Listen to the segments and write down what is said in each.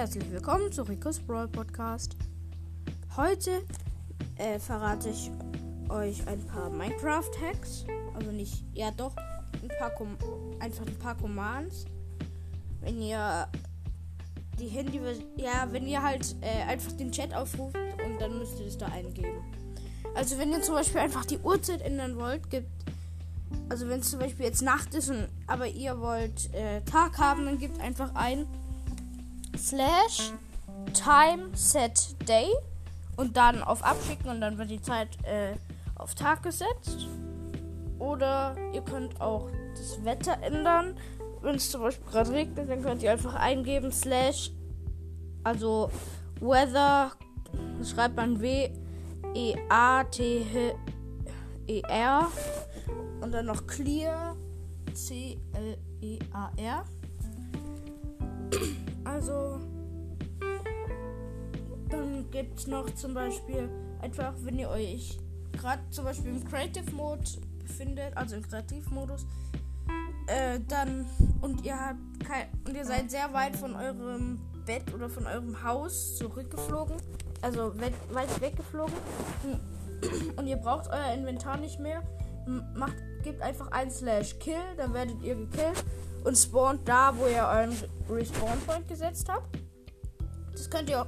herzlich willkommen zu Ricos Brawl Podcast. Heute äh, verrate ich euch ein paar Minecraft-Hacks. Also nicht, ja doch, ein paar Com einfach ein paar Commands. Wenn ihr die Handy, ja, wenn ihr halt äh, einfach den Chat aufruft und dann müsst ihr das da eingeben. Also wenn ihr zum Beispiel einfach die Uhrzeit ändern wollt, gibt also wenn es zum Beispiel jetzt Nacht ist und aber ihr wollt äh, Tag haben, dann gibt einfach ein slash time set day und dann auf abschicken und dann wird die Zeit äh, auf Tag gesetzt. Oder ihr könnt auch das Wetter ändern. Wenn es zum Beispiel gerade regnet, dann könnt ihr einfach eingeben slash also weather schreibt man W E A T H E R und dann noch clear C L E A R also, dann gibt es noch zum Beispiel einfach, wenn ihr euch gerade zum Beispiel im Creative Mode befindet, also im Kreativmodus, äh, dann und ihr habt kein, und ihr seid sehr weit von eurem Bett oder von eurem Haus zurückgeflogen, also weit, weit weggeflogen und ihr braucht euer Inventar nicht mehr, macht, gebt einfach ein Slash Kill, dann werdet ihr gekillt und spawnt da, wo ihr euren Respawn Point gesetzt habt. Das könnt ihr auch,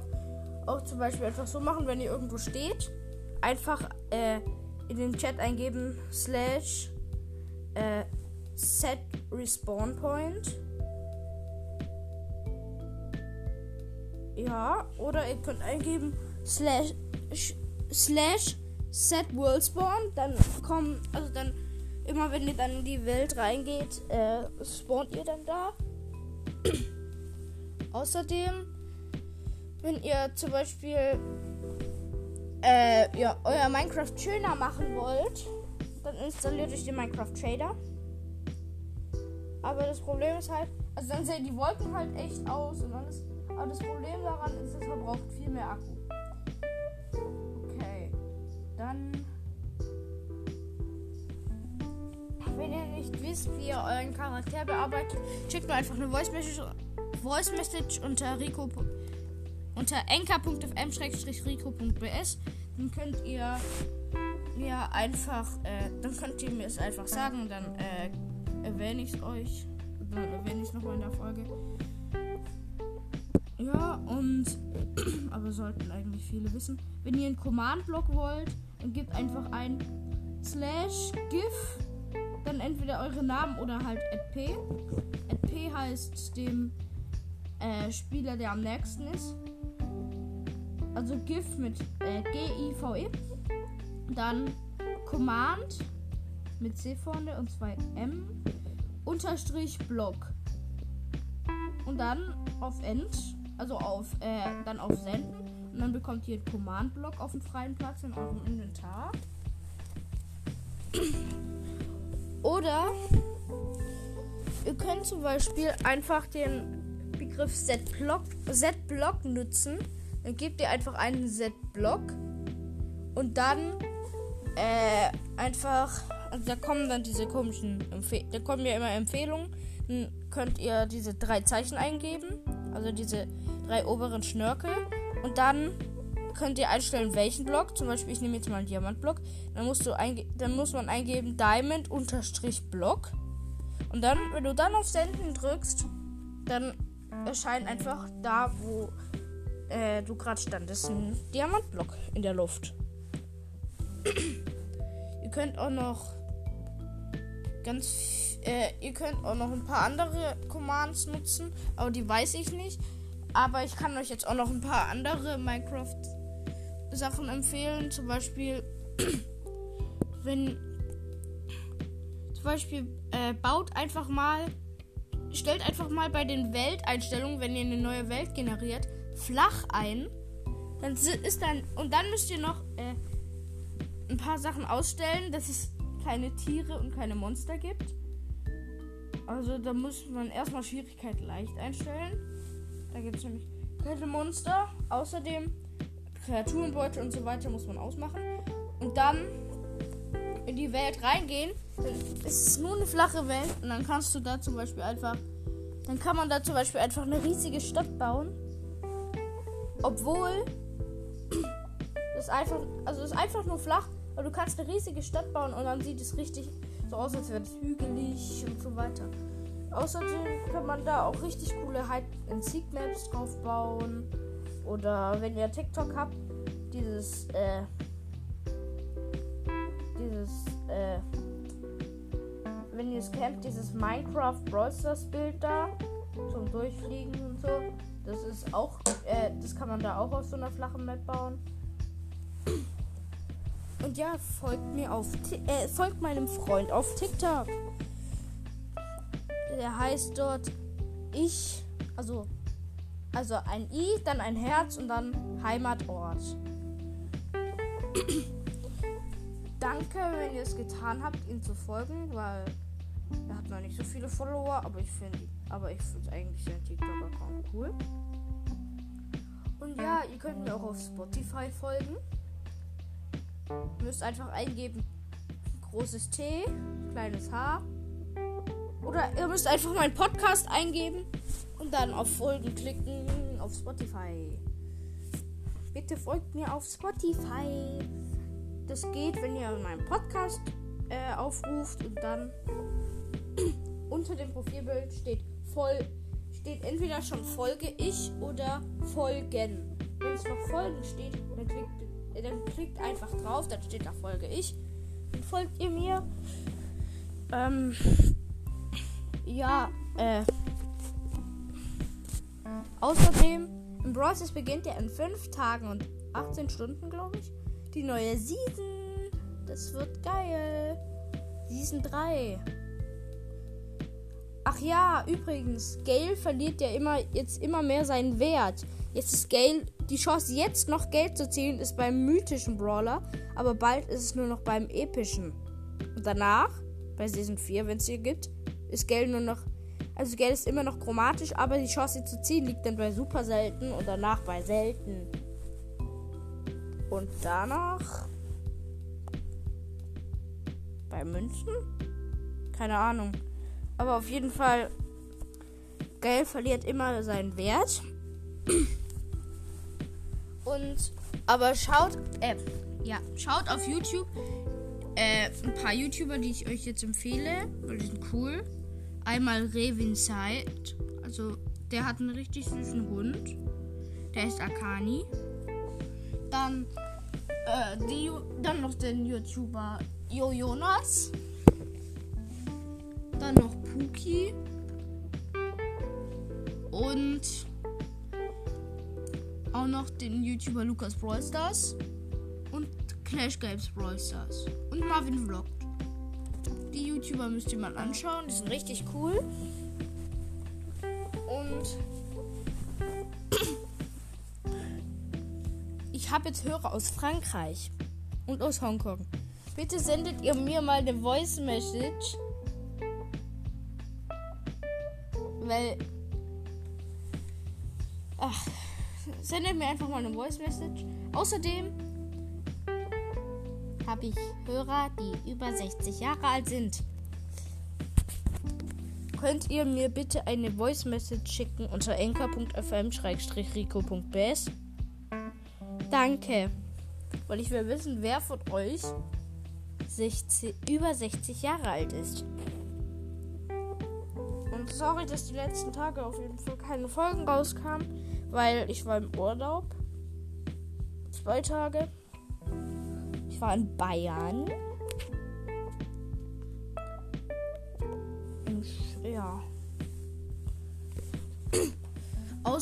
auch zum Beispiel einfach so machen, wenn ihr irgendwo steht. Einfach äh, in den Chat eingeben, slash äh, set respawn point. Ja, oder ihr könnt eingeben, slash, slash set world spawn. Dann kommen, also dann immer wenn ihr dann in die Welt reingeht, äh, spawnt ihr dann da. Außerdem, wenn ihr zum Beispiel äh, ja, euer Minecraft schöner machen wollt, dann installiert euch den Minecraft Shader. Aber das Problem ist halt, also dann sehen die Wolken halt echt aus und ist, aber das Problem daran ist, es verbraucht viel mehr Akku. Okay, dann Wenn ihr nicht wisst, wie ihr euren Charakter bearbeitet, schickt mir einfach eine Voice Message, Voice Message unter Rico unter enker.fm-rico.bs. Dann könnt ihr mir einfach, äh, dann könnt ihr mir es einfach sagen, dann äh, erwähne ich es euch. Dann erwähne ich es nochmal in der Folge. Ja, und aber sollten eigentlich viele wissen. Wenn ihr einen Command-Block wollt, dann gebt einfach ein slash gif dann entweder eure Namen oder halt @p. @p heißt dem äh, Spieler, der am nächsten ist. Also GIF mit äh, G-I-V-E. Dann Command mit C vorne und zwei M. Unterstrich Block. Und dann auf End, also auf, äh, dann auf Senden. Und dann bekommt ihr Command-Block auf dem freien Platz in eurem Inventar. Oder ihr könnt zum Beispiel einfach den Begriff Z-Block Z nutzen. Dann gebt ihr einfach einen Z-Block und dann äh, einfach, also da kommen dann diese komischen, Empfe da kommen ja immer Empfehlungen. Dann könnt ihr diese drei Zeichen eingeben, also diese drei oberen Schnörkel und dann könnt ihr einstellen, welchen Block. Zum Beispiel, ich nehme jetzt mal einen Diamantblock. Dann, musst du dann muss man eingeben Diamond-Block. Und dann, wenn du dann auf Senden drückst, dann erscheint einfach da, wo äh, du gerade standest, ein Diamantblock in der Luft. ihr könnt auch noch ganz, äh, ihr könnt auch noch ein paar andere Commands nutzen, aber die weiß ich nicht. Aber ich kann euch jetzt auch noch ein paar andere Minecraft Sachen empfehlen. Zum Beispiel, wenn zum Beispiel äh, baut einfach mal, stellt einfach mal bei den Welteinstellungen, wenn ihr eine neue Welt generiert, flach ein. Dann ist dann und dann müsst ihr noch äh, ein paar Sachen ausstellen, dass es keine Tiere und keine Monster gibt. Also da muss man erstmal Schwierigkeit leicht einstellen. Da gibt es nämlich keine Monster. Außerdem Kreaturenbeute und so weiter muss man ausmachen. Und dann in die Welt reingehen. Es ist nur eine flache Welt und dann kannst du da zum Beispiel einfach. Dann kann man da zum Beispiel einfach eine riesige Stadt bauen. Obwohl das einfach, also es ist einfach nur flach, aber du kannst eine riesige Stadt bauen und dann sieht es richtig so aus, als wäre es hügelig und so weiter. Außerdem kann man da auch richtig coole Hide-and-Seek-Maps drauf bauen. Oder wenn ihr TikTok habt, dieses, äh, dieses, äh, wenn ihr es kennt, dieses Minecraft Brawl Stars Bild da zum Durchfliegen und so. Das ist auch, äh, das kann man da auch auf so einer flachen Map bauen. Und ja, folgt mir auf, äh, folgt meinem Freund auf TikTok. Der heißt dort ich, also, also ein I, dann ein Herz und dann Heimatort. Danke, wenn ihr es getan habt, ihm zu folgen, weil er hat noch nicht so viele Follower, aber ich finde, aber ich finde eigentlich seinen TikTok-Account cool. Und ja, ihr könnt mir auch auf Spotify folgen. Ihr müsst einfach eingeben großes T, kleines H. Oder ihr müsst einfach meinen Podcast eingeben dann auf Folgen klicken auf Spotify. Bitte folgt mir auf Spotify. Das geht, wenn ihr meinen Podcast äh, aufruft und dann unter dem Profilbild steht voll steht entweder schon Folge ich oder Folgen. Wenn es noch Folgen steht, dann klickt, äh, dann klickt einfach drauf, dann steht da Folge ich. Dann folgt ihr mir. Ähm, ja, äh. Außerdem, im Bros. beginnt ja in 5 Tagen und 18 Stunden, glaube ich, die neue Season. Das wird geil. Season 3. Ach ja, übrigens, Gale verliert ja immer jetzt immer mehr seinen Wert. Jetzt ist Gale, die Chance jetzt noch Geld zu ziehen, ist beim mythischen Brawler, aber bald ist es nur noch beim epischen. Und danach, bei Season 4, wenn es hier gibt, ist Gale nur noch. Also Gale ist immer noch chromatisch, aber die Chance sie zu ziehen liegt dann bei super selten und danach bei selten. Und danach bei Münzen? Keine Ahnung. Aber auf jeden Fall, Geld verliert immer seinen Wert. Und, aber schaut, äh, ja, schaut auf YouTube äh, ein paar YouTuber, die ich euch jetzt empfehle, weil die sind cool. Einmal Revinside, also der hat einen richtig süßen Hund. Der ist Akani. Dann, äh, die, dann noch den YouTuber Jo Jonas. Dann noch Puki. Und auch noch den YouTuber Lukas Brawl Stars. Und Clash Games Brawl Stars. Und Marvin Vlogt. YouTuber müsst ihr mal anschauen. Die sind richtig cool. Und ich habe jetzt Hörer aus Frankreich und aus Hongkong. Bitte sendet ihr mir mal eine Voice Message weil. Ach, sendet mir einfach mal eine Voice Message. Außerdem habe ich Hörer, die über 60 Jahre alt sind. Könnt ihr mir bitte eine Voice Message schicken unter enker.fm-rico.bs? Danke. Weil ich will wissen, wer von euch 60, über 60 Jahre alt ist. Und sorry, dass die letzten Tage auf jeden Fall keine Folgen rauskamen, weil ich war im Urlaub. Zwei Tage. Ich war in Bayern.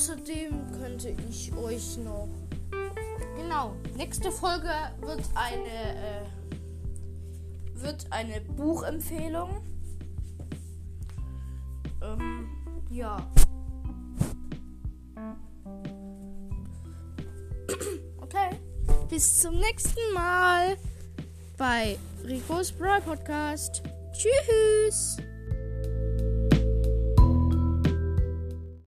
Außerdem könnte ich euch noch. Genau, nächste Folge wird eine äh, wird eine Buchempfehlung. Ähm, ja. Okay. Bis zum nächsten Mal bei Ricos Brawl Podcast. Tschüss.